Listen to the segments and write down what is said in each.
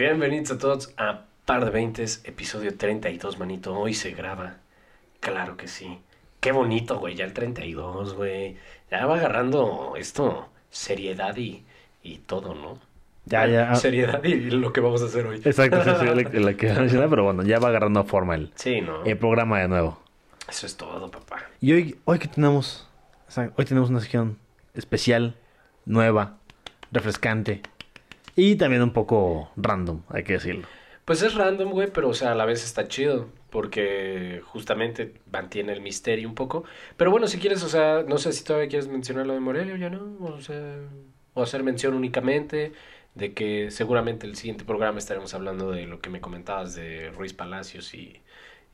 Bienvenidos a todos a Par de Veintes, episodio 32, manito. Hoy se graba. Claro que sí. Qué bonito, güey. Ya el 32, güey. Ya va agarrando esto seriedad y, y todo, ¿no? Ya, ya. Seriedad y lo que vamos a hacer hoy. Exacto, sí, sí, la, la que pero bueno, ya va agarrando forma el, Sí, ¿no? el programa de nuevo. Eso es todo, papá. Y hoy, hoy que tenemos, o sea, hoy tenemos una sección especial, nueva, refrescante y también un poco random, hay que decirlo. Pues es random, güey, pero o sea, a la vez está chido. Porque justamente mantiene el misterio un poco. Pero bueno, si quieres, o sea, no sé si todavía quieres mencionar lo de Morelia ya no. O sea, o hacer mención únicamente de que seguramente el siguiente programa estaremos hablando de lo que me comentabas de Ruiz Palacios y,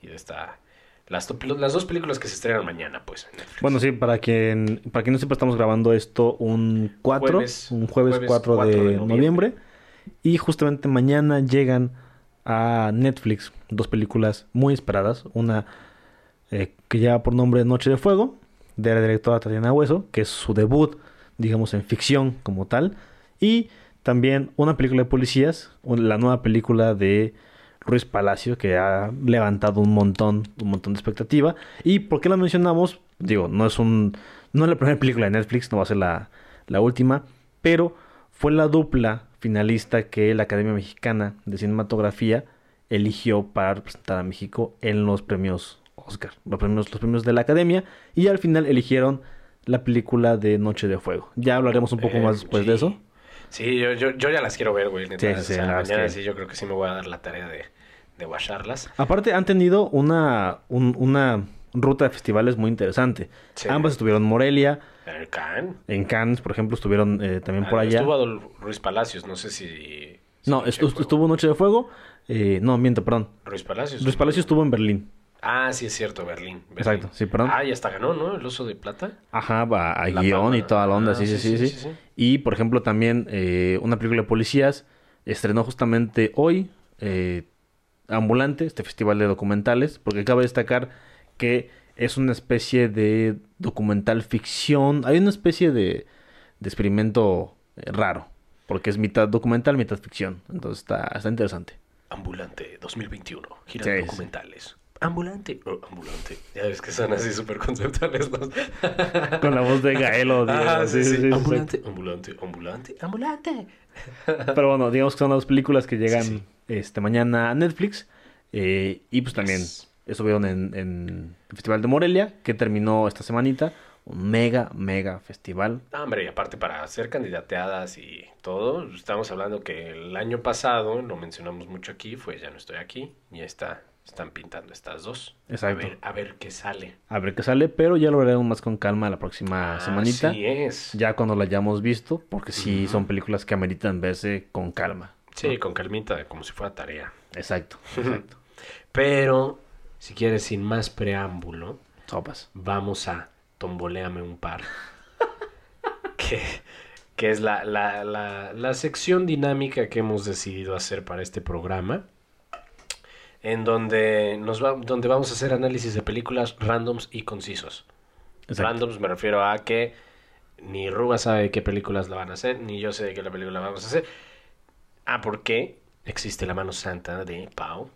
y de esta. Las, las dos películas que se estrenan mañana, pues. en. Bueno, sí, para quien, para quien no sepa, estamos grabando esto un 4, Jueves- un jueves, jueves 4, 4 de, de noviembre. noviembre. Y justamente mañana llegan a Netflix dos películas muy esperadas. Una eh, que lleva por nombre Noche de Fuego, de la directora Tatiana Hueso, que es su debut, digamos, en ficción como tal. Y también una película de policías, la nueva película de Ruiz Palacio, que ha levantado un montón, un montón de expectativa. ¿Y por qué la mencionamos? Digo, no es un. No es la primera película de Netflix, no va a ser la, la última. Pero fue la dupla finalista que la Academia Mexicana de Cinematografía eligió para representar a México en los premios Oscar, los premios, los premios de la Academia, y al final eligieron la película de Noche de Fuego. Ya hablaremos un poco Eh, más después sí. de eso. Sí, yo, yo, yo ya las quiero ver, güey. Sí, sí, O sea, mañana que- sí, yo creo que sí me voy a dar la tarea de, de guacharlas. Aparte, han tenido una, un, una ruta de festivales muy interesante. Sí. Ambas estuvieron en Morelia. En Cannes. En Cannes, por ejemplo, estuvieron eh, también ah, por allá. Estuvo Ruiz Palacios, no sé si... no, estuvo, Noche de Fuego. Eh, no, miento, perdón. Ruiz Palacios. Ruiz Palacios estuvo en Berlín. Ah, sí, es cierto, Berlín. Exacto, sí, perdón. Ah, y hasta ganó, ¿no? El oso de plata. Ajá, va a guion y toda la onda, ah, sí, sí, sí, sí, sí, sí, Y, por ejemplo, también eh, una película de policías estrenó justamente hoy. Eh, Ambulante, este festival de documentales, porque cabe destacar que es una especie de documental ficción. Hay una especie de, de experimento eh, raro, porque es mitad documental, mitad ficción. Entonces está, está interesante. Ambulante 2021. Gira Sí, documentales. Ambulante. oh, ambulante. Ya ves que son así súper conceptuales los... Con la voz de Gaelo. Ah, sí, sí. ambulante, ambulante, ambulante, ambulante. Pero bueno, digamos que son las películas que llegan este mañana a Netflix. eh, y pues también Yes. estuvieron en, en el Festival de Morelia, que terminó esta semanita. Un mega, mega festival. Ah, hombre, y aparte para ser candidateadas y todo, estamos hablando que el año pasado, lo mencionamos mucho aquí, fue Ya no estoy aquí, y está, están pintando estas dos. Exacto. A ver, a ver qué sale. A ver qué sale, pero ya lo veremos más con calma la próxima Ah, semanita. Así es. Ya cuando la hayamos visto, porque sí son películas que ameritan verse con calma. Sí, con calmita, como si fuera tarea. Exacto, exacto. Pero, si quieres, sin más preámbulo, Sopas. vamos a tomboleame un par. que, que es la, la, la, la sección dinámica que hemos decidido hacer para este programa. En donde, nos va, donde vamos a hacer análisis de películas randoms y concisos. Exacto. Randoms me refiero a que ni Ruba sabe de qué películas la van a hacer, ni yo sé de qué la película vamos a hacer. Ah, porque existe la mano santa de Pau,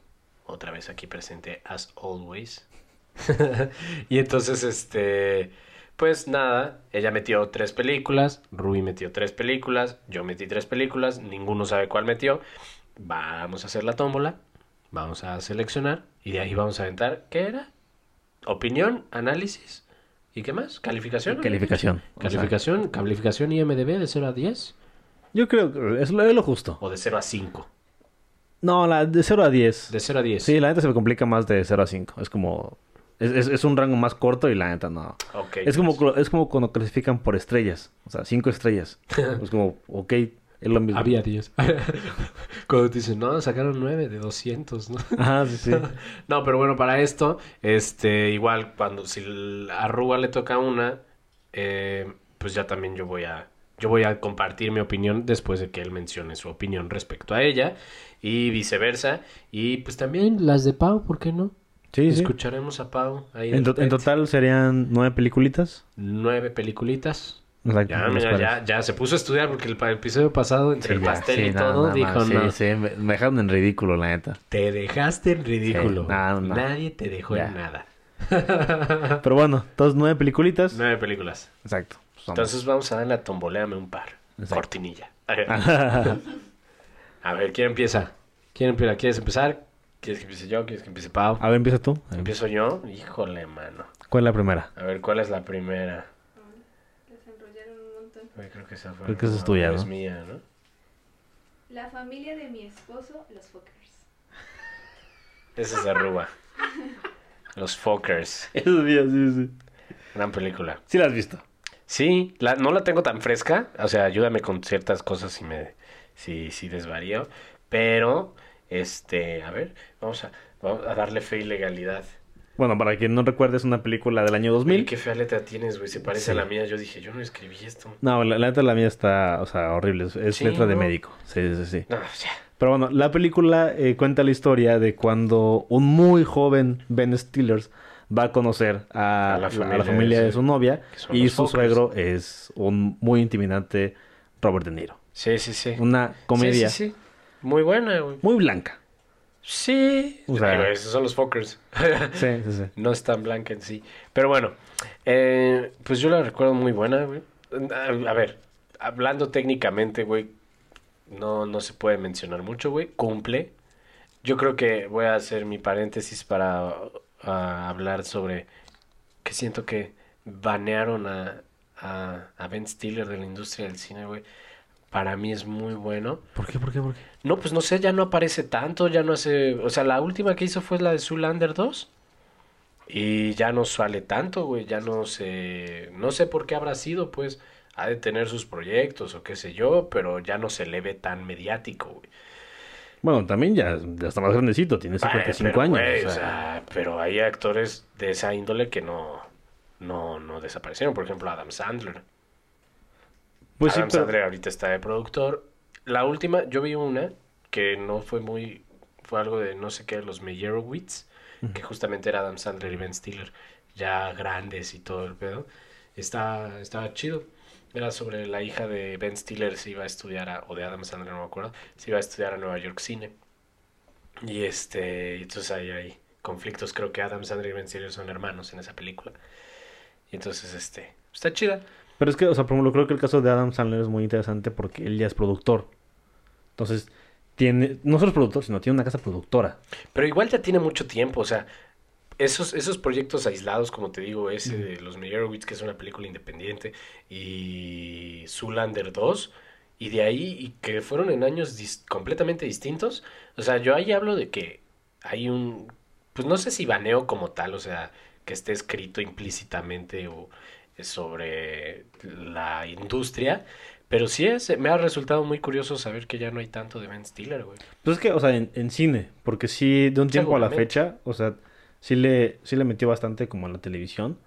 otra vez aquí presente as always. y entonces, este, pues nada, ella metió tres películas, Ruby metió tres películas, yo metí tres películas, ninguno sabe cuál metió. Vamos a hacer la tómbola, vamos a seleccionar y de ahí vamos a aventar, ¿qué era? Opinión, análisis ¿y qué más? ¿Calificación? Calificación. O sea, ¿Calificación? ¿Calificación IMDB de 0 a 10? Yo creo que es lo, es lo justo. ¿O de 0 a 5? No, la de 0 a 10. De 0 a 10. Sí, la neta se me complica más de 0 a 5. Es como. Es, es- es un rango más corto y la neta no. Ok. Es como, es como cuando clasifican por estrellas. O sea, 5 estrellas. es como, ok, es lo mismo. Había 10. Cuando te dicen, no, sacaron 9 de 200, ¿no? Ajá, sí, sí. no, pero bueno, para esto, este, igual, cuando si a Ruba le toca una, eh, pues ya también yo voy a, yo voy a compartir mi opinión después de que él mencione su opinión respecto a ella y viceversa. Y pues también las de Pau, ¿por qué no? Sí, sí. Escucharemos a Pau ahí. En, to- total serían nueve peliculitas. Nueve peliculitas. Exacto, Ya, mira, ya, ya se puso a estudiar porque el pa- episodio pasado, entre Sí, el ya, pastel sí, y no, todo, no, dijo no, sí, no. sí, me, dejaron en ridículo, la neta. Te dejaste en ridículo. No, no. Nadie te dejó Ya. en nada. Pero bueno, entonces nueve peliculitas. Nueve películas. Exacto. Entonces vamos a darle a tomboleame un par. Exacto. Cortinilla. A ver, ¿quién empieza? ¿Quién empieza? ¿Quieres empezar? ¿Quieres que empiece yo? ¿Quieres que empiece Pau? A ver, empieza tú. ¿Empiezo yo? Híjole, mano. ¿Cuál es la primera? A ver, ¿cuál es la primera? Las enrollaron un montón. Ay, creo que esa fue. Creo que esa es tuya, Es ¿no? mía, ¿no? La familia de mi esposo, los Fockers. Esa es de Ruba. Los Fockers. Eso sí, sí, sí. Gran película. Sí la has visto. Sí, la, no la tengo tan fresca. O sea, ayúdame con ciertas cosas si me si, si desvarío. Pero, este, a ver, vamos a, vamos a darle fe y legalidad. Bueno, para quien no recuerde, es una película del año Oye, 2000. qué fea letra tienes, güey. Se parece Sí. a la mía. Yo dije, yo no escribí esto. No, la, la neta la mía está, o sea, horrible. Es, es Sí, letra de ¿no? médico. Sí, sí, sí. No, ya. Pero bueno, la película eh, cuenta la historia de cuando un muy joven Ben Stiller va a conocer a, A la familia a la familia de su- novia y su suegro es un muy intimidante Robert De Niro. Sí, sí, sí. Una comedia Sí, sí, sí. Muy buena, güey. muy blanca. Sí. O sea- Ay, esos son los Fockers. Sí, sí, sí. No es tan blanca en sí. Pero bueno, eh, pues yo la recuerdo muy buena, güey. A, a ver, hablando técnicamente, güey, no, no se puede mencionar mucho, güey. Cumple. Yo creo que voy a hacer mi paréntesis para ah, hablar sobre que siento que banearon a, a, a Ben Stiller de la industria del cine, güey. Para mí es muy bueno. ¿Por qué, por qué, por qué? No, pues no sé, ya no aparece tanto, ya no hace... O sea, la última que hizo fue la de Zoolander 2. Y ya no sale tanto, güey, ya no sé... No sé por qué habrá sido, pues... Ha de tener sus proyectos o qué sé yo, pero ya no se le ve tan mediático, güey. Bueno, también ya, ya está más grandecito, tiene Vaya, 55 pero, años. o sea, pero hay actores de esa índole que no... No, no desaparecieron. Por ejemplo, Adam Sandler. pues sí, Adam pero- Sandler ahorita está de productor. La última, yo vi una que no fue muy, fue algo de no sé qué, los Meyerowitz, que justamente era Adam Sandler y Ben Stiller, ya grandes y todo el pedo. Está, estaba chido. Era sobre la hija de Ben Stiller, se iba a estudiar, a- o de Adam Sandler, no me acuerdo, se iba a estudiar a Nueva York Cine. Y este, entonces ahí hay conflictos, creo que Adam Sandler y Ben Stiller son hermanos en esa película. Y entonces, este, está chida. Pero es que, o sea, por ejemplo, creo que el caso de Adam Sandler es muy interesante porque él ya es productor. Entonces, tiene, no solo es productor, sino tiene una casa productora. Pero igual ya tiene mucho tiempo, o sea, esos, esos proyectos aislados, como te digo, ese de Los Meyerowitz, que es una película independiente, y Zoolander 2, y de ahí, y que fueron en años dis- completamente distintos, o sea, yo ahí hablo de que hay un, pues no sé si baneo como tal, o sea, que esté escrito implícitamente o sobre la industria, pero sí es, me ha resultado muy curioso saber que ya no hay tanto de Ben Stiller, güey. Pues es que, o sea, en, en cine, porque sí, de un tiempo a la fecha, o sea, sí le, sí le metió bastante como en la televisión.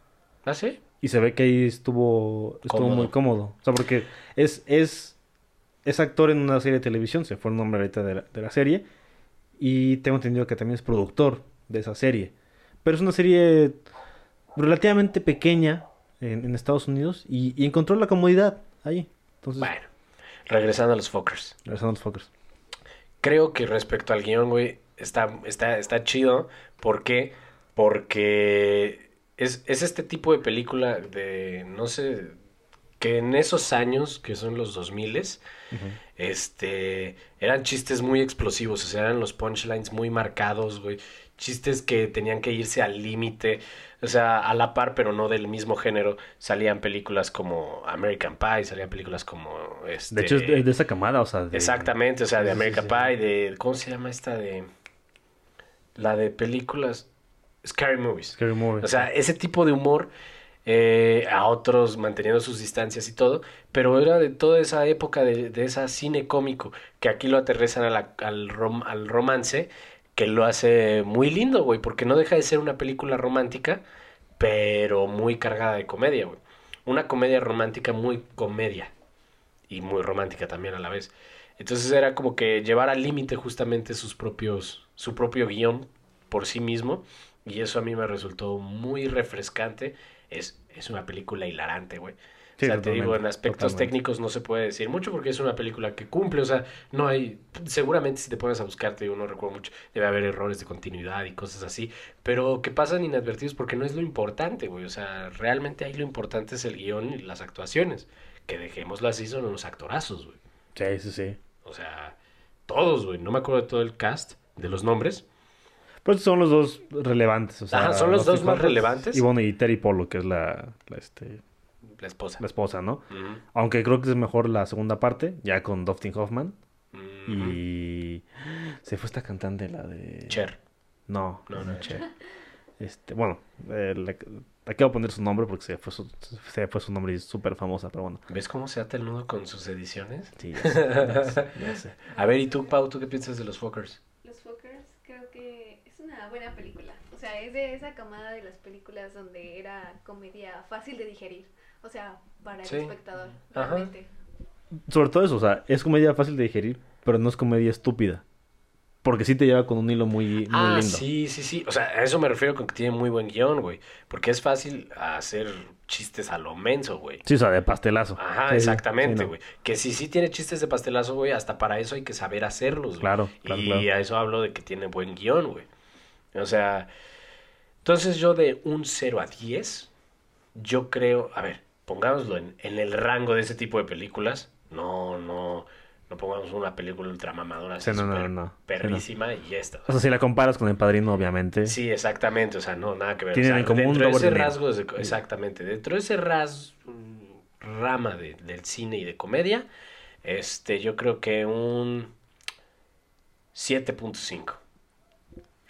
¿Ah, sí? Y se ve que ahí estuvo, estuvo Cómodo. muy cómodo. O sea, porque es, es, es actor en una serie de televisión, se fue el nombre ahorita de la, de la serie. Y tengo entendido que también es productor de esa serie. Pero es una serie relativamente pequeña en, en Estados Unidos y, y encontró la comodidad ahí. Entonces, Bueno, regresando a los Fockers. regresando a los Fockers. Creo que respecto al guion, güey, está, está, está chido. ¿Por qué? Porque es, es este tipo de película de, no sé, que en esos años, que son los 2000 este, eran chistes muy explosivos, o sea, eran los punchlines muy marcados, güey. Chistes que tenían que irse al límite, o sea, a la par, pero no del mismo género. Salían películas como American Pie, salían películas como, este... De hecho, es de, de esa camada, o sea, de- Exactamente, o sea, de Sí, sí, American sí. Pie, de... ¿Cómo se llama esta de...? La de películas... Scary Movies. Scary Movie. O sea, ese tipo de humor eh, a otros manteniendo sus distancias y todo, pero era de toda esa época de, de esa cine cómico, que aquí lo aterrizan a la- al, rom- al romance, que lo hace muy lindo, güey, porque no deja de ser una película romántica, pero muy cargada de comedia, güey. Una comedia romántica muy comedia y muy romántica también a la vez. Entonces era como que llevar al límite justamente sus propios, su propio guion por sí mismo. Y eso a mí me resultó muy refrescante. Es, es una película hilarante, güey. Sí, o sea, te digo, en aspectos totalmente. técnicos no se puede decir mucho porque es una película que cumple, o sea, no hay, seguramente si te pones a buscar, te digo, no recuerdo mucho, debe haber errores de continuidad y cosas así, pero que pasan inadvertidos porque no es lo importante, güey, o sea, realmente ahí lo importante es el guion y las actuaciones, que dejémoslo así, son unos actorazos, güey, Sí, sí, sí. o sea, todos, güey, no me acuerdo de todo el cast, de los nombres, Pero estos son los dos relevantes. O sea, Ajá, son los dos más relevantes. Y bueno, y Terry Polo, que es la, la, este, la esposa. la esposa, ¿no? Aunque creo que es mejor la segunda parte, ya con Dustin Hoffman. Y se fue esta cantante, la de... Cher. No, No, no, Cher. Este, bueno, eh, le quiero poner su nombre porque se fue su, se fue su nombre y es súper famosa, pero bueno. ¿Ves cómo se ata el nudo con sus ediciones? Sí, ya sé, ya sé, ya sé. A ver, ¿y tú, Pau, tú qué piensas de? Los Fockers creo que es una buena película. O sea, es de esa camada de las películas donde era comedia fácil de digerir. O sea, para el Sí. espectador, Ajá. realmente. Sobre todo eso, o sea, es comedia fácil de digerir, pero no es comedia estúpida. Porque sí te lleva con un hilo muy, muy ah, lindo. sí, sí, sí. O sea, a eso me refiero con que tiene muy buen guion, güey. Porque es fácil hacer chistes a lo menso, güey. Sí, o sea, de pastelazo. Ajá, Sí, exactamente, sí, no. güey. Que si sí tiene chistes de pastelazo, güey, hasta para eso hay que saber hacerlos, güey. Claro, claro, y claro. a eso hablo de que tiene buen guion, güey. O sea, entonces yo de un 0 a 10, yo creo, a ver, pongámoslo en, en el rango de ese tipo de películas. No, no, no pongamos una película ultramamadora Sí, no, no, no, perrísima y esta. O sea, si la comparas con El Padrino, obviamente. Sí, exactamente, o sea, no, nada que ver. Tienen O sea, en común dentro de ese rasgo, de- exactamente, dentro de ese ras, mm, rama de- del cine y de comedia, este, yo creo que un 7.5.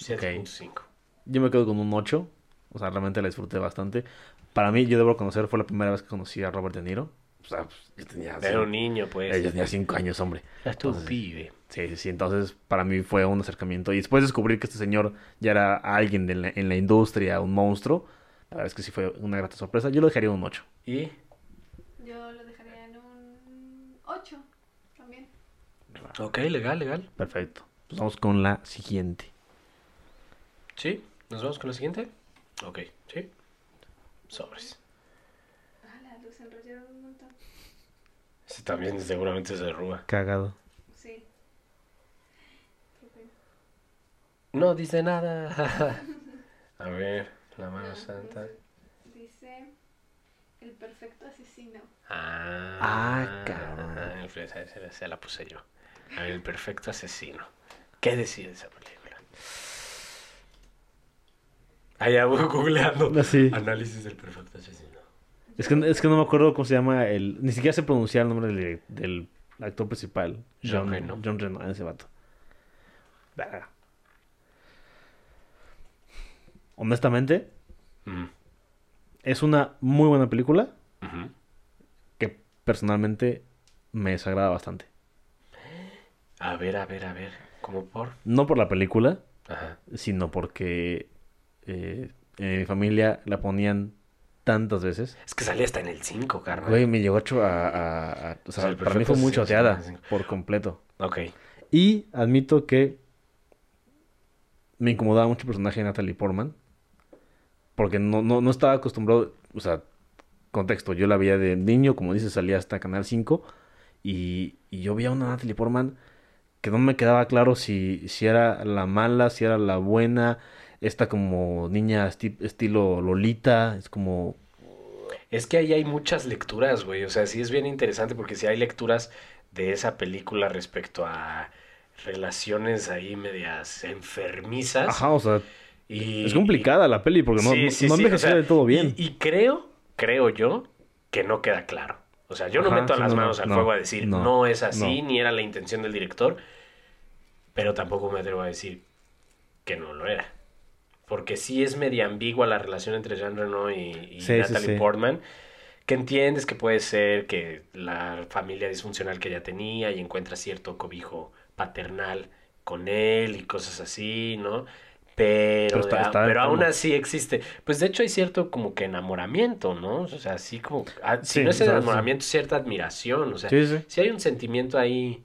7.5. Yo me quedo con un 8. O sea, realmente la disfruté bastante. Para mí, yo debo reconocer, fue la primera vez que conocí a Robert De Niro. O sea, pues, yo tenía... Era un niño, pues. eh, yo tenía 5 años, hombre. Era tu Entonces, pibe. Sí, sí, sí. Entonces, para mí fue un acercamiento. Y después descubrir que este señor ya era alguien de la- en la industria, un monstruo. La verdad es que sí fue una grata sorpresa. Yo lo dejaría un 8. Y Yo lo dejaría en un 8 también. Ok, legal, legal. Perfecto. Pues vamos con la siguiente. ¿Sí? ¿Nos vamos con la siguiente? Ok, ¿sí? Sobres. Ah, la luz enrollaron un montón. Este también seguramente se derruba. Cagado. Sí. No dice nada. A ver, la mano No, santa. no sé. Dice el perfecto asesino. Ah, Ah, cabrón. ah, esa la puse yo. A ver, el perfecto asesino. ¿Qué decide esa película? Allá voy googleando. Así. Análisis del perfecto asesino. Es que, es que no me acuerdo cómo se llama el... Ni siquiera sé pronunciar el nombre del, del actor principal. Jean Reno. John Reno, ese vato. Verga. Honestamente, Mm, es una muy buena película que personalmente me desagrada bastante. A ver, a ver, a ver. ¿Cómo por? No por la película, Ajá. sino porque eh, en mi familia la ponían tantas veces. Es que salía hasta en el 5, carnal. Güey, me llegó a... a- o sea, para mí fue muy choteada sí, sí. por completo. Ok. Y admito que me incomodaba mucho el personaje de Natalie Portman. Porque no, no, no estaba acostumbrado, o sea, contexto, yo la veía de niño, como dices, salía hasta Canal 5. Y, y yo veía a una Natalie Portman que no me quedaba claro si, si era la mala, si era la buena. Esta como niña esti- estilo Lolita, es como... Es que ahí hay muchas lecturas, güey. O sea, sí es bien interesante porque sí hay lecturas de esa película respecto a relaciones ahí medias enfermizas. Ajá, o sea, Y, es complicada la peli porque no, Sí, sí, no sí, envejeció o sea, del todo bien. Y, y creo, creo yo, que no queda claro. O sea, yo no meto las no, manos al fuego a decir no, es así, ni era la intención del director, pero tampoco me atrevo a decir que no lo era. Porque sí es media ambigua la relación entre Jean Reno y, y Sí, sí, Natalie sí. Portman. Que entiendes que puede ser que la familia disfuncional que ella tenía y encuentra cierto cobijo paternal con él y cosas así, ¿no? Pero, Pero está- de- está pero aún así existe. Pues de hecho hay cierto como que enamoramiento, ¿no? O sea, así como... ah, si no es enamoramiento, cierta admiración. O sea, si hay un sentimiento ahí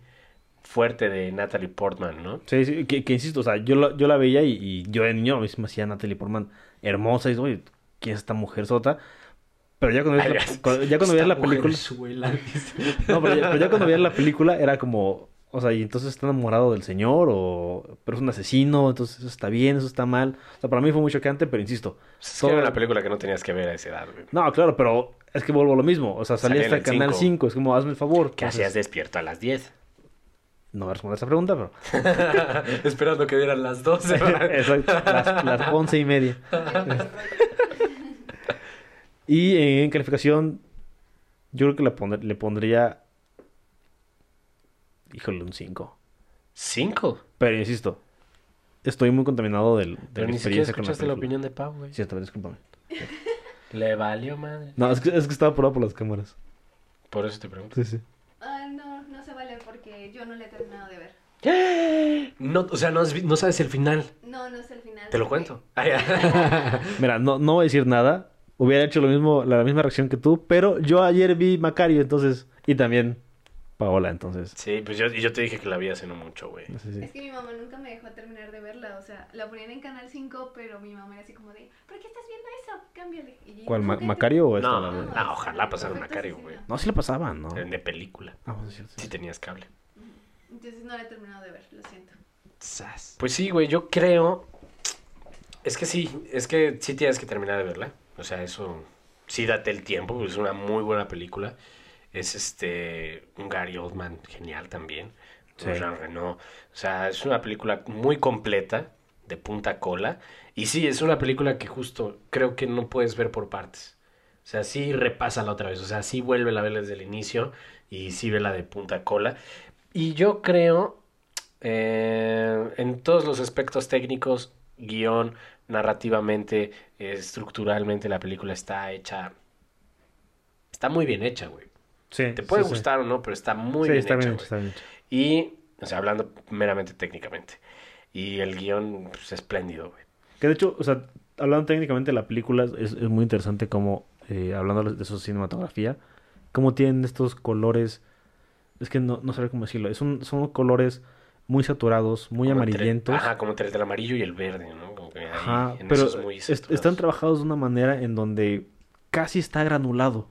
fuerte de Natalie Portman, ¿no? Sí, sí, que, que insisto, o sea, yo la, yo la veía y, y yo de niño me hacía Natalie Portman hermosa y digo, oye, ¿quién es esta mujer sota? Pero ya cuando veías la, cuando- ya cuando veías la película... No, pero ya, pero ya cuando veías la película era como... O sea, y entonces está enamorado del señor o... Pero es un asesino, entonces eso está bien, eso está mal. O sea, para mí fue muy chocante, pero insisto... Es que era una película que no tenías que ver a esa edad, güey. No, claro, pero es que vuelvo a lo mismo. O sea, salía hasta el Canal 5. 5. Es como, hazme el favor. ¿Qué Entonces, hacías despierto a las 10? No voy a responder esa pregunta, pero... Esperando que dieran las 12. Exacto, las, las once y media. Y en calificación, yo creo que le, pondr- le pondría... Híjole, un 5. ¿Cinco? Pero insisto, estoy muy contaminado del, de Pero mi ni siquiera experiencia con la escuchaste la película. opinión de Pau, güey. Cierto, discúlpame. Le valió madre. No, es que, es que estaba apurado por las cámaras. Por eso te pregunto. Sí, sí. Yo no le he terminado de ver. No, o sea, no, no sabes el final. No, no es el final. Te lo cuento. Ah. Mira, no, no voy a decir nada. Hubiera hecho lo mismo, la misma reacción que tú, pero yo ayer vi Macario, entonces... Y también Paola, entonces... Sí, pues yo, y yo te dije que la vi hace no mucho, güey. sí, sí. Es que mi mamá nunca me dejó terminar de verla, o sea, la ponían en Canal 5, pero mi mamá era así como de, ¿por qué estás viendo eso? Cámbiale. Y ¿Cuál, "No, Ma- que- Macario o esta? No, la no, ojalá Perfecto Macario, Asesino. No, sí la pasaban, ¿no? De película. Ah, bueno, es cierto, sí. Si tenías cable. Entonces no la he terminado de ver, lo siento. Pues sí, güey, yo creo. Es que sí, es que sí tienes que terminar de verla. O sea, eso. Sí, date el tiempo, porque es una muy buena película. Es este. Un Gary Oldman genial también. Sí. Reno. O sea, es una película muy completa, de punta a cola. Y sí, es una película que justo creo que no puedes ver por partes. O sea, sí repásala otra vez. O sea, sí vuelve a ver desde el inicio. Y sí vela de punta a cola. Y yo creo eh, en todos los aspectos técnicos, guion, narrativamente, estructuralmente, la película está hecha. Está muy bien hecha, güey. Sí, Te puede sí, sí. gustar o no, pero está muy bien está hecha. bien está bien. Y, o sea, hablando meramente técnicamente. Y el guion, pues, espléndido, güey. Que de hecho, o sea, hablando técnicamente de la película, es, es muy interesante como, eh, hablando de su cinematografía, cómo tienen estos colores, es que no, no sabré cómo decirlo, es un- son colores muy saturados, muy Como entre- amarillentos. ajá, como entre el amarillo y el verde, ¿no? Como que ahí, Ajá, en pero muy están trabajados de una manera en donde casi está granulado.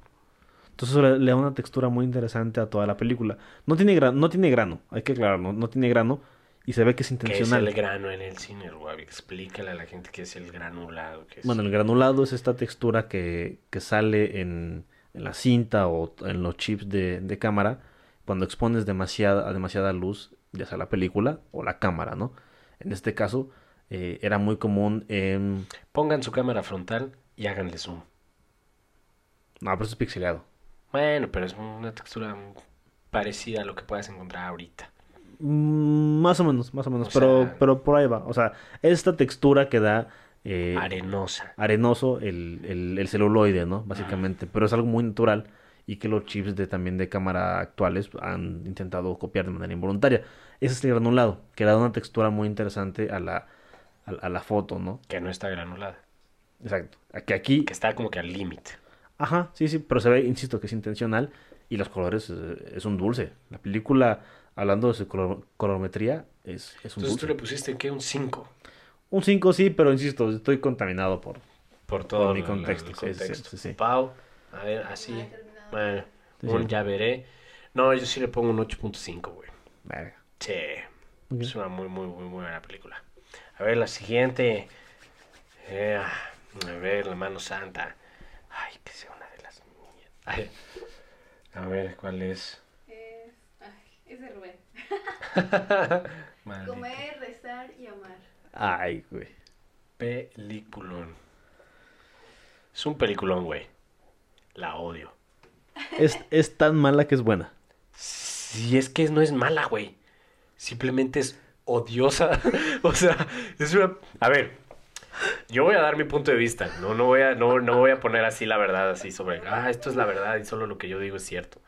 Entonces eso le, le da una textura muy interesante a toda la película. No tiene, gra- no tiene grano, hay que aclararlo, no tiene grano y se ve que es ¿Qué es intencional. el grano en el cine, güey? Explícale a la gente qué es el granulado. qué es- Bueno, el granulado es esta textura que, que sale en, en la cinta o en los chips de, de cámara cuando expones demasiada, a demasiada luz, ya sea la película o la cámara, ¿no? En este caso, eh, era muy común. Pongan su cámara frontal y háganle zoom. No, pero eso es pixelado. Bueno, pero es una textura parecida a lo que puedas encontrar ahorita. Mm, más o menos, más o menos, O pero, sea- pero por ahí va. O sea, esta textura que da eh, Arenosa. arenoso el, el, el celuloide, ¿no? Básicamente, pero es algo muy natural y que los chips de también de cámara actuales han intentado copiar de manera involuntaria. Ese es el granulado, que da una textura muy interesante a la, a, a la foto, ¿no? Que no está granulada. Exacto. Aquí, aquí, Que está como que al límite. ajá, sí, sí, pero se ve, insisto, que es intencional y los colores eh, es, un dulce. La película, hablando de su color- colorimetría, es, es un Entonces tú le pusiste, ¿qué? Un 5. Un 5 sí, pero insisto, estoy contaminado por... Por todo mi el- contexto, el sí, sí, contexto. sí, sí. Pau, a ver, así. Sí, un sí. ya veré. No, yo sí le pongo un 8.5, güey. Verga. Sí. Ok. Es una muy, muy, muy, muy buena película. A ver, la siguiente. Eh, a ver, la mano santa. Ay, que sea una de las mías. Ay, a ver, ¿cuál es? Es, ay, es de Rubén. Comer, rezar y amar. Ay, güey. Peliculón. Es un peliculón, güey. La odio. Es, es tan mala que es buena. Si es que no es mala, güey. Simplemente es odiosa. o sea, es una. A ver, yo voy a dar mi punto de vista. No, no voy a, no, no voy a poner así la verdad, así sobre. Ah, esto es la verdad y solo lo que yo digo es cierto.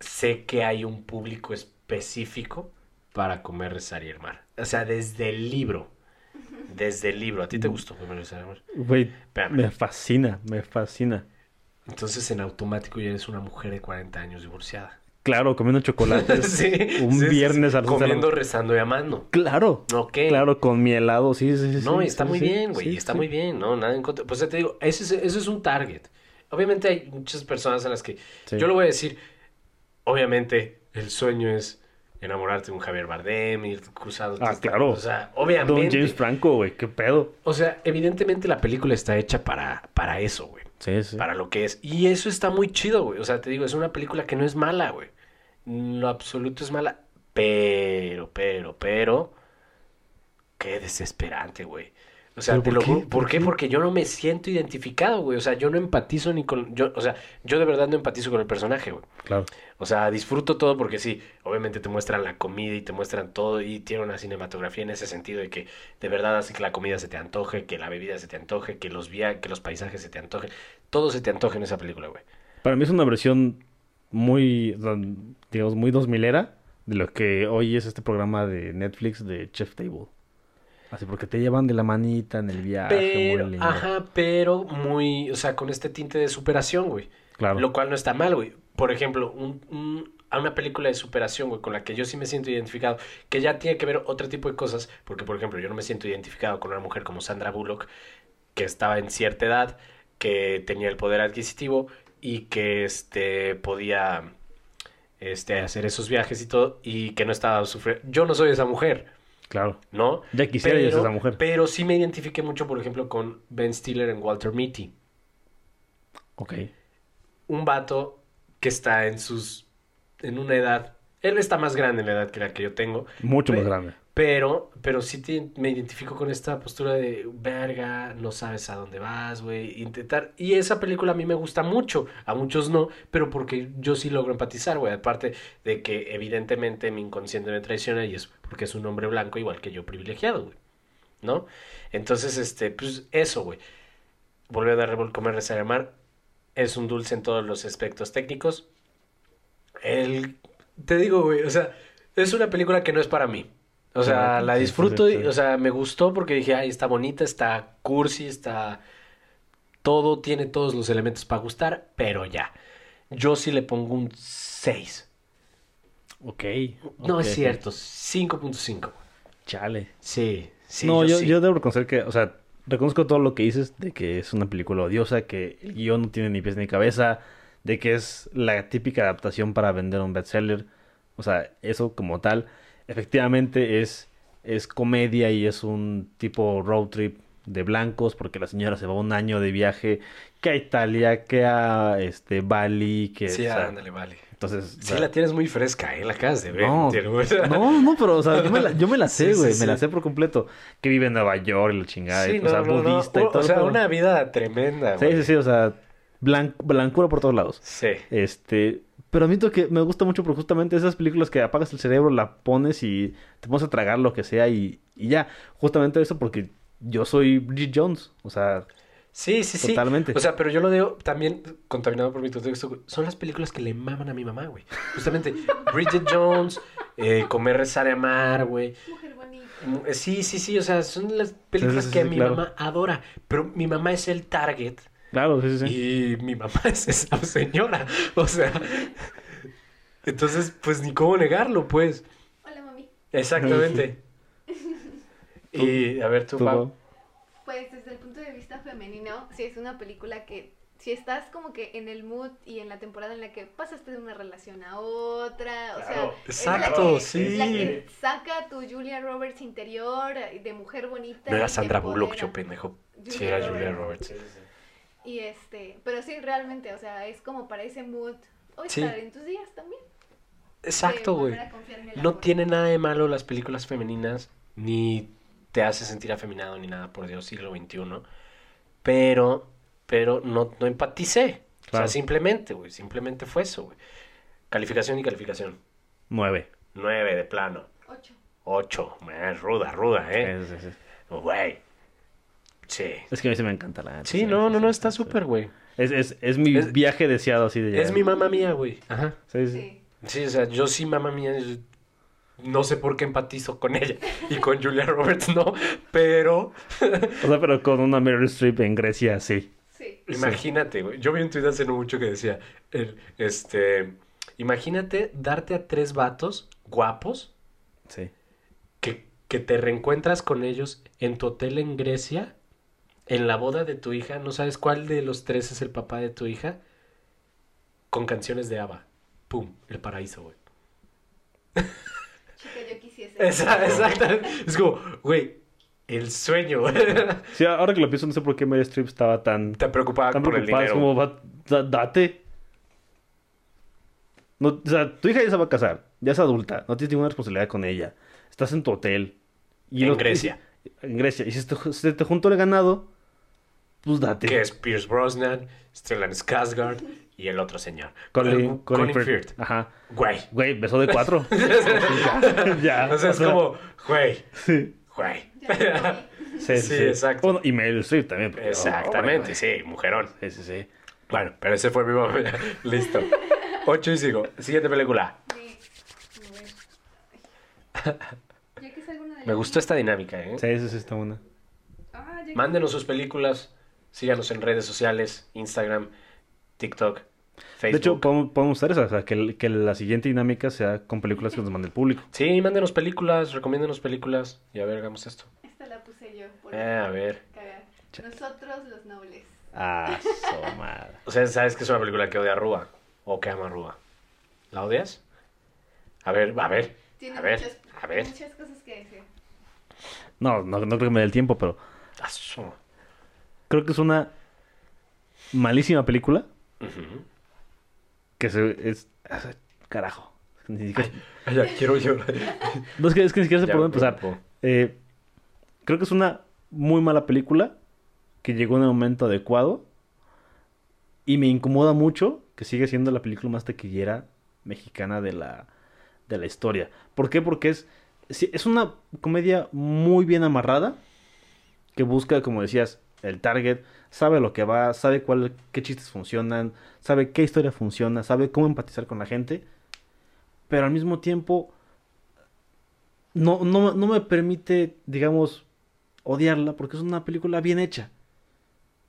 Sé que hay un público específico para comer, rezar y. O sea, desde el libro. Desde el libro. ¿A ti te gustó comer, rezar y? Güey, me fascina, me fascina. Entonces, en automático ya eres una mujer de 40 años divorciada. Claro, comiendo chocolates Sí, un sí, viernes sí. a las once de la Comiendo, rezando y amando. Claro, Ok. claro, con mi helado, sí, sí, sí. No, está muy bien, güey. está muy bien, ¿no? Nada en contra. Pues ya te digo, ese es, ese es un target. obviamente hay muchas personas a las que yo lo voy a decir, obviamente el sueño es enamorarte de un Javier Bardem, ir cruzado. Ah, claro. O sea, Don obviamente. James Franco, güey, qué pedo. O sea, evidentemente la película está hecha para, para eso, güey. Para lo que es. Y eso está muy chido, güey. O sea, te digo, es una película que no es mala, güey. Lo absoluto es mala. Pero, pero, pero. Qué desesperante, güey. O sea, ¿Pero te por lo qué? ¿Por ¿Por qué? Porque yo no me siento identificado, güey. O sea, yo no empatizo ni con. Yo, o sea, yo de verdad no empatizo con el personaje, güey. Claro. O sea, disfruto todo porque sí, obviamente te muestran la comida y te muestran todo y tiene una cinematografía en ese sentido de que de verdad hace que la comida se te antoje, que la bebida se te antoje, que los via que los paisajes se te antojen, todo se te antoje en esa película, güey. Para mí es una versión muy, digamos, muy 2000 era de lo que hoy es este programa de Netflix de Chef Table. Así porque te llevan de la manita en el viaje, Pero, muy lindo. ajá, pero muy, o sea, con este tinte de superación, güey. Claro. Lo cual no está mal, güey. Por ejemplo, un, un- a una película de superación, güey, con la que yo sí me siento identificado, que ya tiene que ver otro tipo de cosas, porque, por ejemplo, yo no me siento identificado con una mujer como Sandra Bullock, que estaba en cierta edad, que tenía el poder adquisitivo y que, este, podía, este, hacer esos viajes y todo, y que no estaba sufriendo. Yo no soy esa mujer, Claro. ¿no? Ya quisiera yo ser esa mujer. Pero sí me identifiqué mucho, por ejemplo, con Ben Stiller en Walter Mitty Ok. un vato que está en sus en una edad él está más grande en la edad que la que yo tengo Mucho más grande. Pero pero sí me identifico con esta postura de verga no sabes a dónde vas güey intentar y esa película a mí me gusta mucho a muchos no pero porque yo sí logro empatizar güey aparte de que evidentemente mi inconsciente me traiciona y es porque es un hombre blanco igual que yo privilegiado güey no entonces este pues eso güey volver a dar comer rezar amar es un dulce en todos los aspectos técnicos. El, te digo, güey, o sea, es una película que no es para mí. O sea, la disfruto, y, o sea, me gustó porque dije, ay, está bonita, está cursi, está... Todo, tiene todos los elementos para gustar, pero ya. Yo sí le pongo un 6. Ok. No es cierto, 5.5. Chale. Sí, sí, no, yo, sí. yo debo reconocer que, o sea, reconozco todo lo que dices de que es una película odiosa, que el guion no tiene ni pies ni cabeza, de que es la típica adaptación para vender un bestseller. O sea, eso como tal, efectivamente es, es comedia y es un tipo road trip de blancos, porque la señora se va un año de viaje que a Italia, que a este Bali, que Sí, o sea, ándale, vale. entonces o Sí, sea, la tienes muy fresca, ¿eh? La acabas de ver. no, no, no, pero o sea, yo me la, yo me la sé, Sí, sí, güey, sí. me la sé por completo. Que vive en Nueva York y la chingada, o sea, no, budista y O- todo. O sea, una vida tremenda, Sí, güey. sí, sí, o sea, blan- blancura por todos lados. Sí. Este, pero admito que me gusta mucho porque justamente esas películas que apagas el cerebro, la pones y te pones a tragar lo que sea y, y ya. Justamente eso porque yo soy Bridget Jones, o sea, Sí, sí, sí. Totalmente. O sea, pero yo lo veo también contaminado por mi contexto. Son las películas que le maman a mi mamá, güey. Justamente Bridget Jones, eh, Comer, Rezar y Amar, güey. Mujer bonita. Mm, eh, Sí, sí, sí. O sea, son las películas sí, que sí, mi claro. mamá adora. Pero mi mamá es el target claro, sí, sí, sí. y mi mamá es esa señora. O sea, entonces, pues ni cómo negarlo, pues. Hola, mami. Exactamente. Y a ver, tú, Tú, Pau. Pues desde el punto de vista femenino, sí es una película que si estás como que en el mood y en la temporada en la que pasaste de una relación a otra, o Claro, sea, es la exacto, que- sí. la que saca tu Julia Roberts interior eh, de mujer bonita. No era Sandra Bullock, yo pendejo. Sí, Julia era Julia Roberts. Y este, pero sí realmente, o sea, es como para ese mood o Sí. estar en tus días también. Exacto, güey. No tiene nada de malo las películas femeninas, ni te hace sentir afeminado, ni nada, por Dios, siglo XXI. Pero, pero no, no empaticé. O sea, simplemente, güey, simplemente fue eso, güey. Calificación y calificación. Nueve. Nueve de plano. Ocho. Ocho. Eh, ruda, ruda, ¿eh? Sí, sí, sí. Güey. Sí. Es que a mí sí me encanta la Sí, no, no, no, está súper, güey. Es, es, es mi Es- viaje deseado así de llegar. Es mi mamá mía, güey. Ajá. Sí, sí. Sí. O sea, yo sí, mamá mía, yo no sé por qué empatizo con ella y con Julia Roberts no, pero O sea, pero con una Meryl Streep en Grecia, sí. Sí. imagínate, güey. Yo vi un tuit hace no mucho que decía, el, este, imagínate darte a tres vatos guapos Sí. que, que te reencuentras con ellos en tu hotel en Grecia en la boda de tu hija, ¿no sabes cuál de los tres es el papá de tu hija? Con canciones de ABBA. Pum, el paraíso, güey. Chica, yo quisiese. Esa- Exactamente. Es como, güey, el sueño, güey. Sí, ahora que lo pienso, no sé por qué Meryl Streep estaba tan, Te preocupaba tan por el preocupada. Es dinero. como, va, da- date. No, o sea, tu hija ya se va a casar, ya es adulta, no tienes ninguna responsabilidad con ella. Estás en tu hotel. Y En Grecia. y- en Grecia. Y si te, se te juntó el ganado, pues date. Que es Pierce Brosnan, Stellan Skarsgård y el otro señor. Colin, Eh, Colin Firth. Firth. Ajá. Güey. Güey, beso de cuatro. ya, ya. O sea, es como, güey, Sí, güey. Sí, Sí, exacto. Bueno, y Meryl Streep también. porque- Exactamente, oh, sí, mujerón. Sí, sí, sí. Bueno, pero ese fue mi momento. Listo. Ocho y sigo. Siguiente película. Sí, me gustó esta dinámica, ¿eh? Sí, sí, sí, está buena. Ah, ya que- Mándenos sus películas. Síganos en redes sociales, Instagram, TikTok, Facebook. De hecho, podemos, podemos hacer eso, o sea, que, la siguiente dinámica sea con películas que nos mande el público. Sí, mándenos películas, recomiéndenos películas. Y a ver, hagamos esto. Esta la puse yo por Eh, a ver. cagar. Nosotros los nobles. Ah, su madre. O sea, ¿sabes que es una película que odia a Rúa? ¿O que ama a Rúa? ¿La odias? A ver, a ver. Tiene A ver, muchas, a ver. muchas cosas que decir. No, no, no creo que me dé el tiempo, pero Asu. Creo que es una malísima película que se es ah, carajo. Ni siquiera- Ay, ya quiero llorar. no es que, es que ni siquiera me dónde empezar. Eh, creo que es una muy mala película que llegó en el momento adecuado y me incomoda mucho que sigue siendo la película más taquillera mexicana de la, de la historia. ¿Por qué? Porque es, es una comedia muy bien amarrada que busca, como decías, el target, sabe lo que va, sabe cuál, qué chistes funcionan, sabe qué historia funciona, sabe cómo empatizar con la gente, pero al mismo tiempo no, no, no me permite, digamos, odiarla porque es una película bien hecha.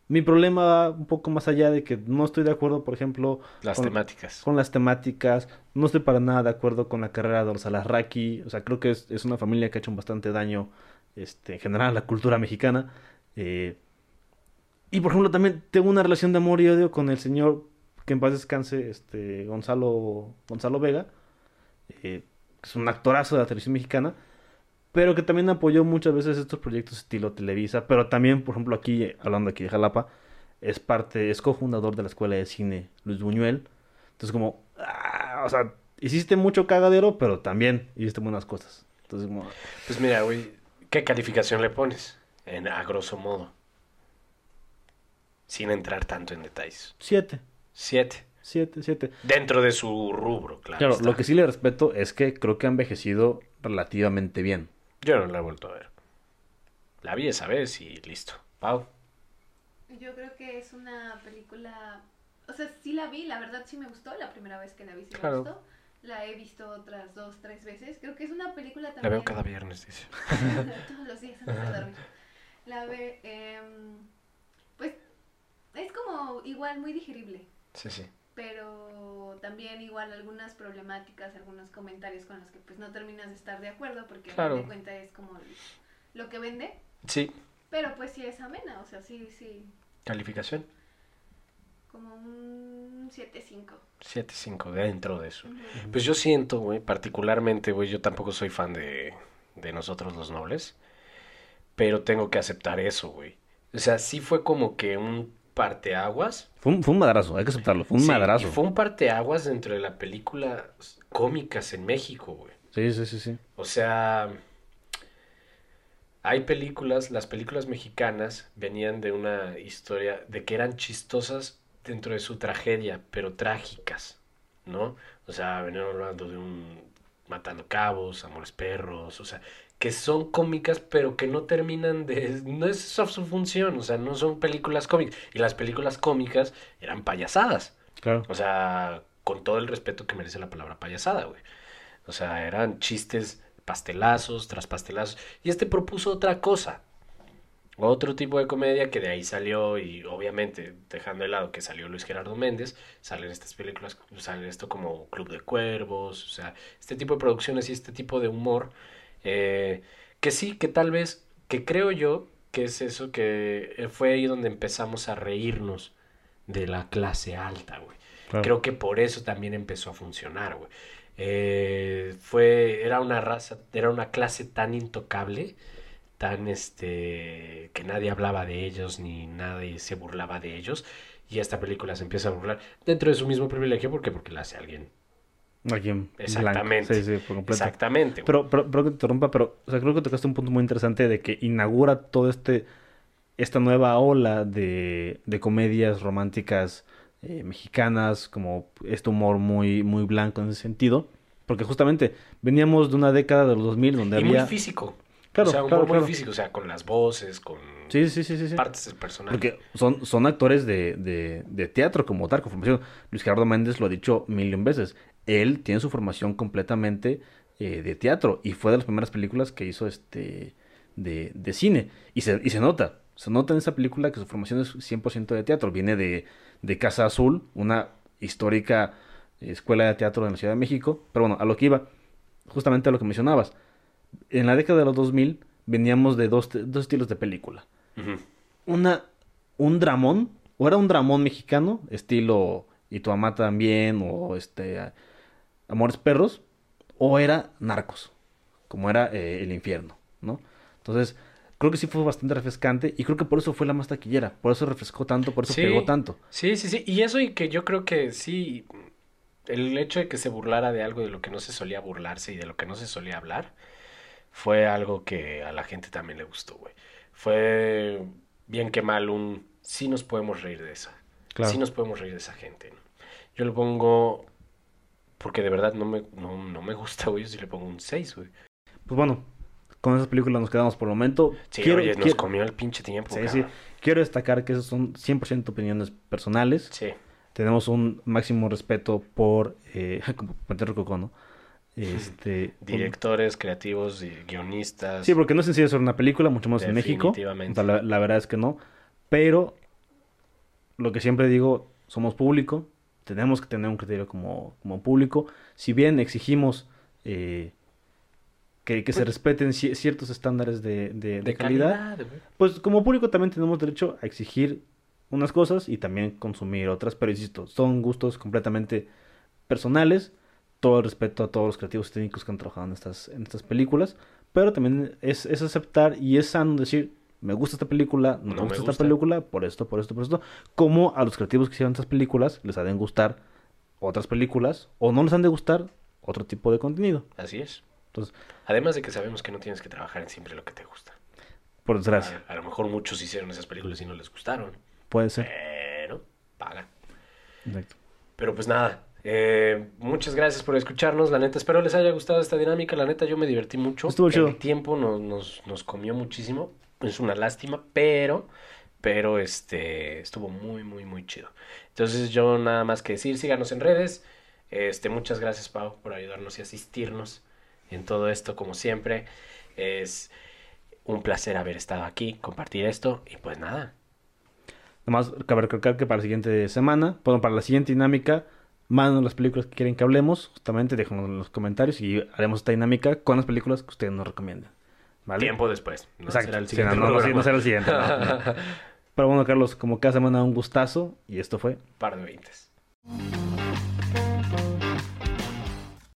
Mi problema va un poco más allá de que no estoy de acuerdo, por ejemplo, Las con, temáticas. con las temáticas, no estoy para nada de acuerdo con la carrera de los Alarraqui, o sea, creo que es, es una familia que ha hecho bastante daño este, en general a la cultura mexicana. eh, y por ejemplo, también tengo una relación de amor y odio con el señor que en paz descanse, este, Gonzalo, Gonzalo Vega, eh, que es un actorazo de la televisión mexicana, pero que también apoyó muchas veces estos proyectos estilo Televisa, pero también, por ejemplo, aquí, hablando aquí de Jalapa, es parte, es cofundador de la Escuela de Cine Luis Buñuel. Entonces, como, ah, o sea, hiciste mucho cagadero, pero también hiciste buenas cosas. Entonces, como, Pues mira, güey, ¿qué calificación le pones? En, a grosso modo. Sin entrar tanto en detalles. siete, Siete. siete, siete. Dentro de su rubro, claro. Claro, está. lo que sí le respeto es que creo que ha envejecido relativamente bien. Yo no la he vuelto a ver. La vi esa vez y listo. Pau. Yo creo que es una película. O sea, sí la vi, la verdad sí me gustó. La primera vez que la vi sí Claro. me gustó. La he visto otras dos, tres veces. Creo que es una película también. La veo cada viernes, dice. Todos los días antes de dormir. La ve. em, es como igual muy digerible. Sí, sí. Pero también igual algunas problemáticas, algunos comentarios con los que pues no terminas de estar de acuerdo porque Claro. a fin de cuenta es como lo que vende. Sí. Pero pues sí es amena, o sea, sí, sí. Calificación. Como un 7-5. 7-5 dentro de eso. Ujú. Pues yo siento, güey, particularmente, güey, yo tampoco soy fan de, de nosotros los nobles, pero tengo que aceptar eso, güey. O sea, sí fue como que un parteaguas. Fue un, fue un madrazo, hay que aceptarlo, fue un Sí, madrazo. y fue un parteaguas dentro de la película cómicas en México, güey. Sí, sí, sí, sí. O sea, hay películas, las películas mexicanas venían de una historia de que eran chistosas dentro de su tragedia, pero trágicas, ¿no? O sea, venían hablando de un Matando Cabos, Amores Perros, o sea, que son cómicas, pero que no terminan de... No es esa su función, o sea, no son películas cómicas. Y las películas cómicas eran payasadas. Claro. O sea, con todo el respeto que merece la palabra payasada, güey. O sea, eran chistes pastelazos tras pastelazos. Y este propuso otra cosa. Otro tipo de comedia que de ahí salió y obviamente dejando de lado que salió Luis Gerardo Méndez, salen estas películas, sale esto como Club de Cuervos, o sea, este tipo de producciones y este tipo de humor eh, que sí, que tal vez, que creo yo ¿Qué es eso? Que eh, fue ahí donde empezamos a reírnos de la clase alta, güey. Claro. Creo que por eso también empezó a funcionar, güey. Eh, fue, era una raza, era una clase tan intocable, tan este, que nadie hablaba de ellos ni nadie se burlaba de ellos. Y esta película se empieza a burlar dentro de su mismo privilegio, ¿por qué? Porque la hace alguien. Aquí en blanco. Exactamente. Sí, sí, por completo. Exactamente. Pero, pero, pero que te interrumpa, pero o sea, creo que tocaste un punto muy interesante de que inaugura todo este esta nueva ola de, de comedias románticas eh, mexicanas, como este humor muy, muy blanco en ese sentido. Porque justamente veníamos de una década de los 2000 donde y había... muy físico. Claro, o sea, un claro, humor muy claro. físico, o sea, con las voces, con Sí, sí, sí, partes del personaje. Porque son, son actores de, de, de teatro como tal, con formación. Luis Gerardo Méndez lo ha dicho millón veces. Él tiene su formación completamente eh, de teatro y fue de las primeras películas que hizo este de, de cine. Y se, y se nota, se nota en esa película que su formación es 100% de teatro. Viene de, de Casa Azul, una histórica escuela de teatro en la Ciudad de México. Pero bueno, a lo que iba, justamente a lo que mencionabas. En la década de los 2000 veníamos de dos, dos estilos de película una un dramón o era un dramón mexicano estilo y tu también o este amores perros o era narcos como era eh, el infierno no entonces creo que sí fue bastante refrescante y creo que por eso fue la más taquillera por eso refrescó tanto por eso Sí. pegó tanto Sí, sí, sí. Y eso y que yo creo que sí, el hecho de que se burlara de algo de lo que no se solía burlarse y de lo que no se solía hablar, fue algo que a la gente también le gustó, güey. Fue bien que mal un sí nos podemos reír de esa. Claro. Sí nos podemos reír de esa gente, ¿no? Yo le pongo porque de verdad no me, no, no me gusta, güey. Yo sí le pongo un 6, güey. pues bueno con esas películas nos quedamos por el momento Sí, quiero, oye, nos quiero- comió el pinche tiempo, sí, sí. cabrón. quiero destacar que esas son 100% opiniones personales Sí. tenemos un máximo respeto por eh, como ¿no? Este un- Directores, creativos, y guionistas. sí, porque no es sencillo hacer una película, mucho más en México. Definitivamente. O sea, la, la verdad es que no. Pero lo que siempre digo, somos público, tenemos que tener un criterio como, como público. Si bien exigimos eh, que, que se Pues- respeten ci- ciertos estándares de, de- de de calidad, pues como público también tenemos derecho a exigir unas cosas y también consumir otras, pero insisto, son gustos completamente personales, todo el respeto a todos los creativos técnicos que han trabajado en estas, en estas películas, pero también es, es aceptar y es sano decir, me gusta esta película, no, No me gusta esta película, por esto, por esto, por esto, como a los creativos que hicieron estas películas les ha de gustar otras películas o no les han de gustar otro tipo de contenido. Así es. Entonces, Además de que sabemos que no tienes que trabajar en siempre lo que te gusta. por desgracia, A, a lo mejor muchos hicieron esas películas y no les gustaron, puede ser. pero pagan. Exacto. Pero pues nada, eh, muchas gracias por escucharnos. La neta, espero les haya gustado esta dinámica. La neta, yo me divertí mucho. Estuvo El chido. tiempo nos, nos, nos comió muchísimo. Es una lástima, pero, pero este, estuvo muy, muy, muy chido. Entonces, yo nada más que decir, síganos en redes. Este, muchas gracias, Pau, por ayudarnos y asistirnos en todo esto, como siempre. Es un placer haber estado aquí, compartir esto y pues nada. Nomás cabe recalcar que para la siguiente semana, bueno, para la siguiente dinámica, mándanos las películas que quieren que hablemos, justamente déjanos en los comentarios y haremos esta dinámica con las películas que ustedes nos recomienden. ¿Vale? Tiempo después. No Exacto. será el siguiente no, no, no, programa. no será el siguiente. Pero bueno, Carlos, como cada semana un gustazo y esto fue Par de veintes.